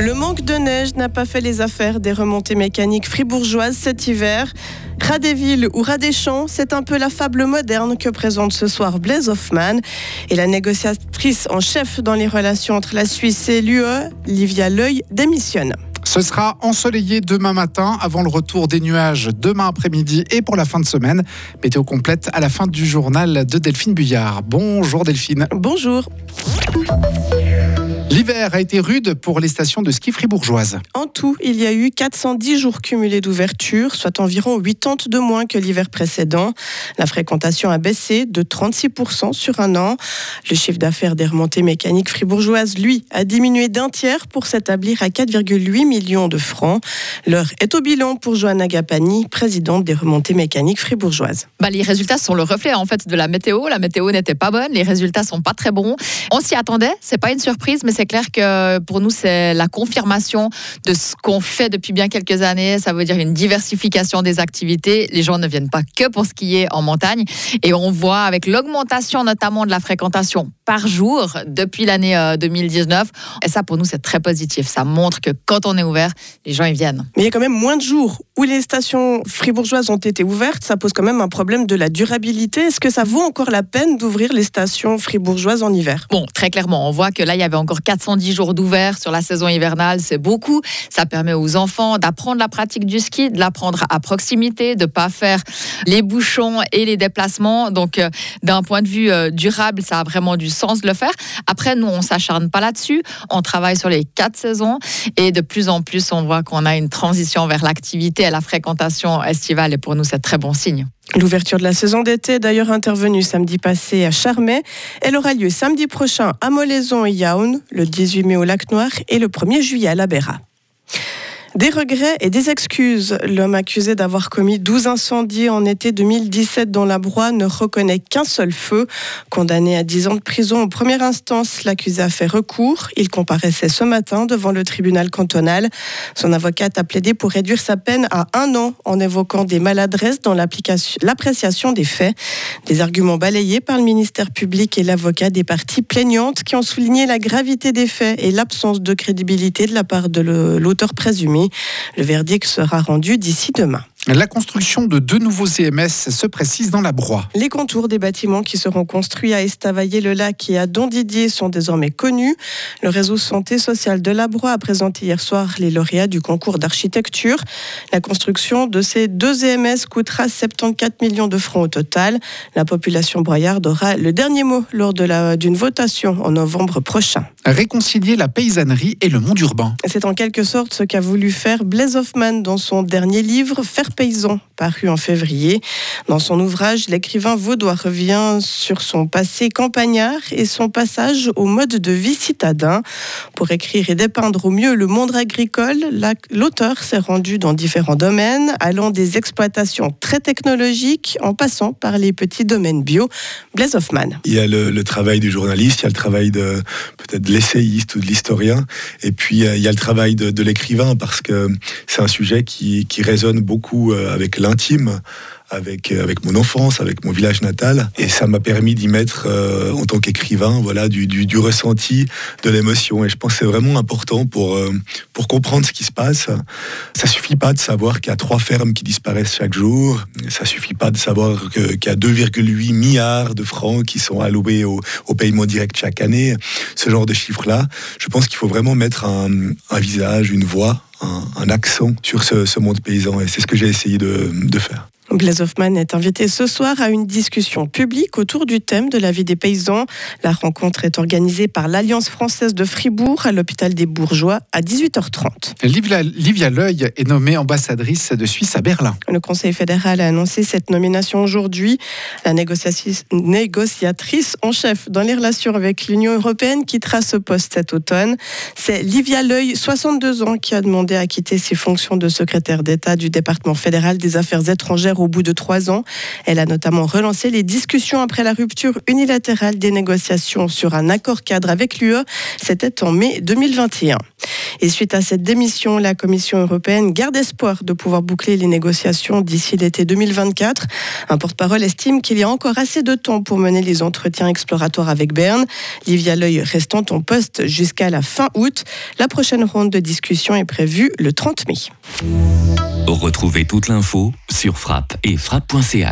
Le manque de neige n'a pas fait les affaires des remontées mécaniques fribourgeoises cet hiver. Ras des villes ou ras des champs, c'est un peu la fable moderne que présente ce soir Blaise Hoffman. Et la négociatrice en chef dans les relations entre la Suisse et l'UE, Livia L'œil, démissionne. Ce sera ensoleillé demain matin avant le retour des nuages demain après-midi et pour la fin de semaine. Météo complète à la fin du journal de Delphine Buyard. Bonjour Delphine. Bonjour. L'hiver a été rude pour les stations de ski fribourgeoises. En tout, il y a eu 410 jours cumulés d'ouverture, soit environ 80 de moins que l'hiver précédent. La fréquentation a baissé de 36% sur un an. Le chiffre d'affaires des remontées mécaniques fribourgeoises, lui, a diminué d'un tiers pour s'établir à 4,8 millions de francs. L'heure est au bilan pour Johanna Gapani, présidente des remontées mécaniques fribourgeoises. Bah, les résultats sont le reflet en fait de la météo. La météo n'était pas bonne, les résultats sont pas très bons. On s'y attendait, c'est pas une surprise, mais c'est clair que pour nous, c'est la confirmation de ce qu'on fait depuis bien quelques années. Ça veut dire une diversification des activités. Les gens ne viennent pas que pour skier en montagne. Et on voit avec l'augmentation notamment de la fréquentation par jour depuis l'année 2019. Euh, et ça, pour nous, c'est très positif. Ça montre que quand on est ouvert, les gens y viennent. Mais il y a quand même moins de jours où les stations fribourgeoises ont été ouvertes. Ça pose quand même un problème de la durabilité. Est-ce que ça vaut encore la peine d'ouvrir les stations fribourgeoises en hiver? Bon, très clairement, on voit que là, il y avait encore 410 jours d'ouvert sur la saison hivernale. C'est beaucoup. Ça permet aux enfants d'apprendre la pratique du ski, de l'apprendre à proximité, de pas faire les bouchons et les déplacements. Donc, euh, d'un point de vue euh, durable, ça a vraiment du sens de le faire. Après, nous, on s'acharne pas là-dessus. On travaille sur les quatre saisons et de plus en plus, on voit qu'on a une transition vers l'activité et la fréquentation estivale. Et pour nous, c'est très bon signe. L'ouverture de la saison d'été est d'ailleurs intervenue samedi passé à Charmey. Elle aura lieu samedi prochain à Molaison et Yaoun, le 18 mai au Lac Noir et le 1er juillet à La Béra. Des regrets et des excuses. L'homme accusé d'avoir commis 12 incendies en été 2017 dans la Broye ne reconnaît qu'un seul feu. Condamné à 10 ans de prison en première instance, l'accusé a fait recours. Il comparaissait ce matin devant le tribunal cantonal. Son avocate a plaidé pour réduire sa peine à un an en évoquant des maladresses dans l'appréciation des faits. Des arguments balayés par le ministère public et l'avocat des parties plaignantes qui ont souligné la gravité des faits et l'absence de crédibilité de la part de l'auteur présumé. Le verdict sera rendu d'ici demain. La construction de deux nouveaux CMS se précise dans la Broye. Les contours des bâtiments qui seront construits à Estavayer-le-Lac et à Don-Didier sont désormais connus. Le réseau santé sociale de la Broye a présenté hier soir les lauréats du concours d'architecture. La construction de ces deux CMS coûtera 74 millions de francs au total. La population broyarde aura le dernier mot lors d'une votation en novembre prochain. Réconcilier la paysannerie et le monde urbain. C'est en quelque sorte ce qu'a voulu faire Blaise Hoffman dans son dernier livre, Faire paysan, paru en février. Dans son ouvrage, l'écrivain vaudois revient sur son passé campagnard et son passage au mode de vie citadin. Pour écrire et dépeindre au mieux le monde agricole, l'auteur s'est rendu dans différents domaines, allant des exploitations très technologiques en passant par les petits domaines bio. Blaise Hoffman. Il y a le, travail du journaliste, il y a le travail de peut-être de l'essayiste ou de l'historien, et puis il y a le travail de, l'écrivain parce que c'est un sujet qui, qui résonne beaucoup euh, avec l'intime, avec, euh, avec mon enfance, avec mon village natal. Et ça m'a permis d'y mettre, euh, en tant qu'écrivain, voilà, du, du, ressenti, de l'émotion. Et je pense que c'est vraiment important pour, pour comprendre ce qui se passe. Ça suffit pas de savoir qu'il y a trois fermes qui disparaissent chaque jour. Ça suffit pas de savoir qu'il y a 2,8 milliards de francs qui sont alloués au, paiement direct chaque année. Ce genre de chiffres-là, je pense qu'il faut vraiment mettre un, un visage, une voix un, accent sur ce, monde paysan. Et c'est ce que j'ai essayé de faire. Blaise Hoffman est invité ce soir à une discussion publique autour du thème de la vie des paysans. La rencontre est organisée par l'Alliance française de Fribourg à l'hôpital des Bourgeois à 18h30. Livia, Leuil est nommée ambassadrice de Suisse à Berlin. Le Conseil fédéral a annoncé cette nomination aujourd'hui. La négociatrice en chef dans les relations avec l'Union européenne quittera ce poste cet automne. C'est Livia Leuil, 62 ans, qui a demandé à quitter ses fonctions de secrétaire d'État du département fédéral des affaires étrangères au bout de trois ans. Elle a notamment relancé les discussions après la rupture unilatérale des négociations sur un accord cadre avec l'UE. C'était en mai 2021. Et suite à cette démission, la Commission européenne garde espoir de pouvoir boucler les négociations d'ici l'été 2024. Un porte-parole estime qu'il y a encore assez de temps pour mener les entretiens exploratoires avec Berne. Livia L'œil restant en poste jusqu'à la fin août. La prochaine ronde de discussion est prévue le 30 mai. Retrouvez toute l'info sur frappe et frappe.ch.